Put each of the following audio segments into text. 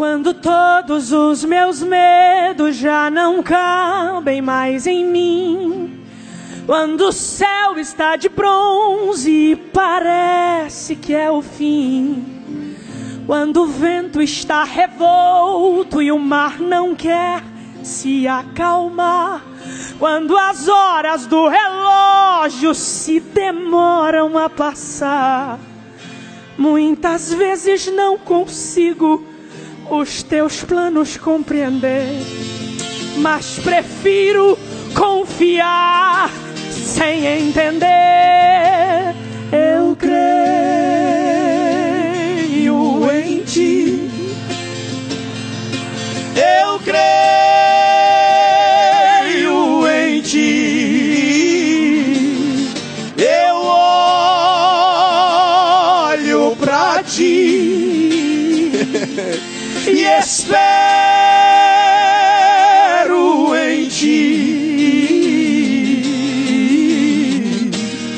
Quando todos os meus medos já não cabem mais em mim. Quando o céu está de bronze e parece que é o fim. Quando o vento está revolto e o mar não quer se acalmar. Quando as horas do relógio se demoram a passar. Muitas vezes não consigo os teus planos compreender, mas prefiro confiar sem entender. E espero em ti.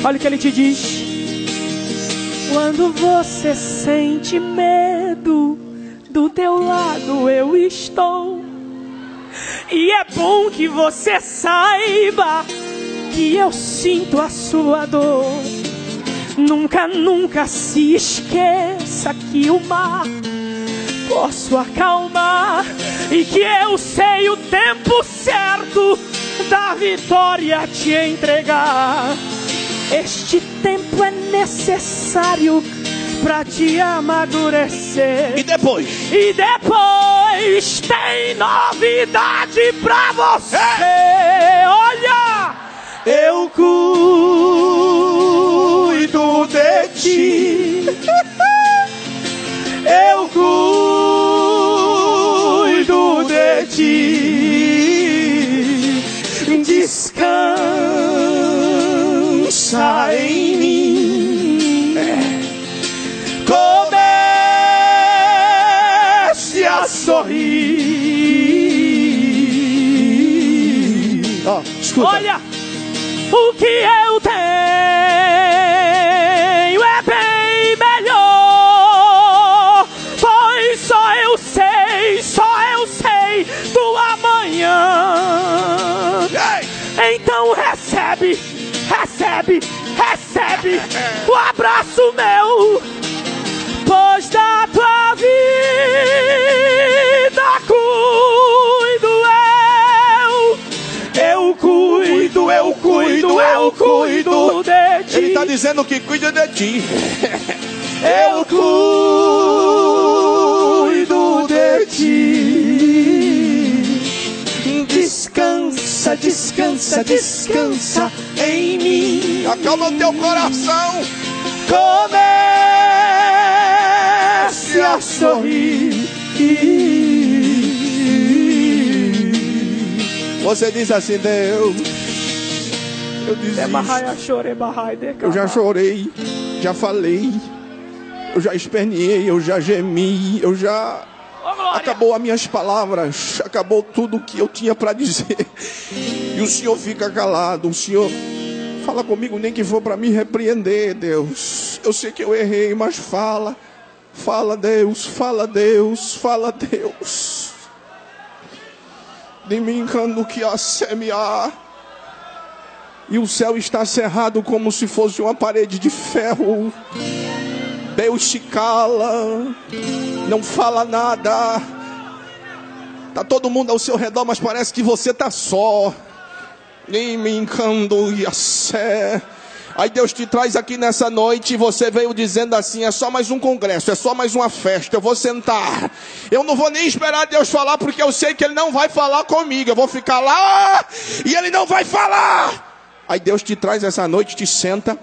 Olha o que ele te diz. Quando você sente medo, do teu lado eu estou. E é bom que você saiba que eu sinto a sua dor. Nunca, nunca se esqueça que o mar posso acalmar e que eu sei o tempo certo da vitória te entregar. Este tempo é necessário para te amadurecer. E depois? E depois tem novidade pra você. Olha! Sorrir. Ó, escuta. Olha! O que eu tenho é bem melhor. Pois só eu sei, só eu sei do amanhã. Então recebe, recebe, recebe o abraço meu. Pois da tua vida eu cuido de ti. Ele está dizendo que cuida de ti. Eu cuido de ti. Descansa, descansa, descansa em mim. Acalma o teu coração. Comece a sorrir. Você diz assim, Deus. Eu desisto. Eu já chorei, já falei, eu já esperneei, eu já gemi, eu já. Acabou as minhas palavras, acabou tudo que eu tinha para dizer. E o Senhor fica calado, o Senhor fala comigo, nem que for para me repreender, Deus. Eu sei que eu errei, mas fala. Fala, Deus, fala, Deus, fala, Deus. De mim cando que a semear. E o céu está cerrado como se fosse uma parede de ferro. Deus te cala, não fala nada. Tá todo mundo ao seu redor, mas parece que você tá só. Nem me encando e. Aí Deus te traz aqui nessa noite e você veio dizendo assim: é só mais um congresso, é só mais uma festa, eu vou sentar. Eu não vou nem esperar Deus falar, porque eu sei que Ele não vai falar comigo. Eu vou ficar lá e Ele não vai falar. Aí Deus te traz essa noite, te senta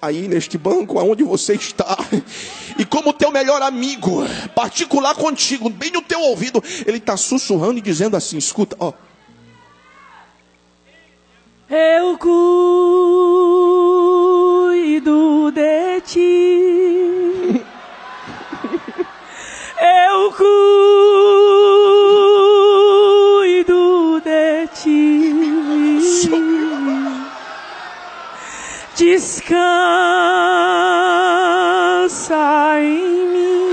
aí neste banco aonde você está. E como teu melhor amigo, particular contigo, bem no teu ouvido, ele está sussurrando e dizendo assim: escuta, ó. Eu cuido descansa em mim.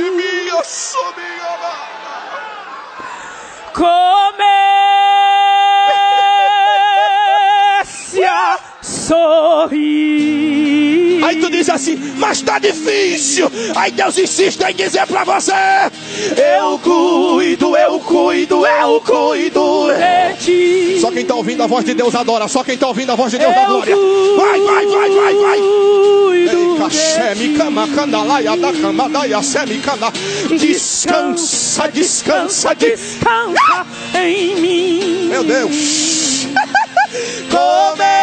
Comece a sorrir. Aí tu diz assim, mas tá difícil. Aí Deus insiste em dizer para você: Eu cuido, eu cuido, eu cuido de ti. Quem tá ouvindo a voz de Deus adora. Só quem tá ouvindo a voz de Deus dá glória. Vai, vai, vai, vai, vai. Descansa, descansa, descansa. descansa em mim. Meu Deus. Comece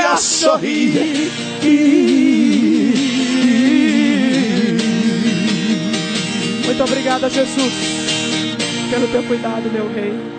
a sorrir. Muito obrigada, Jesus, pelo teu cuidado, meu rei.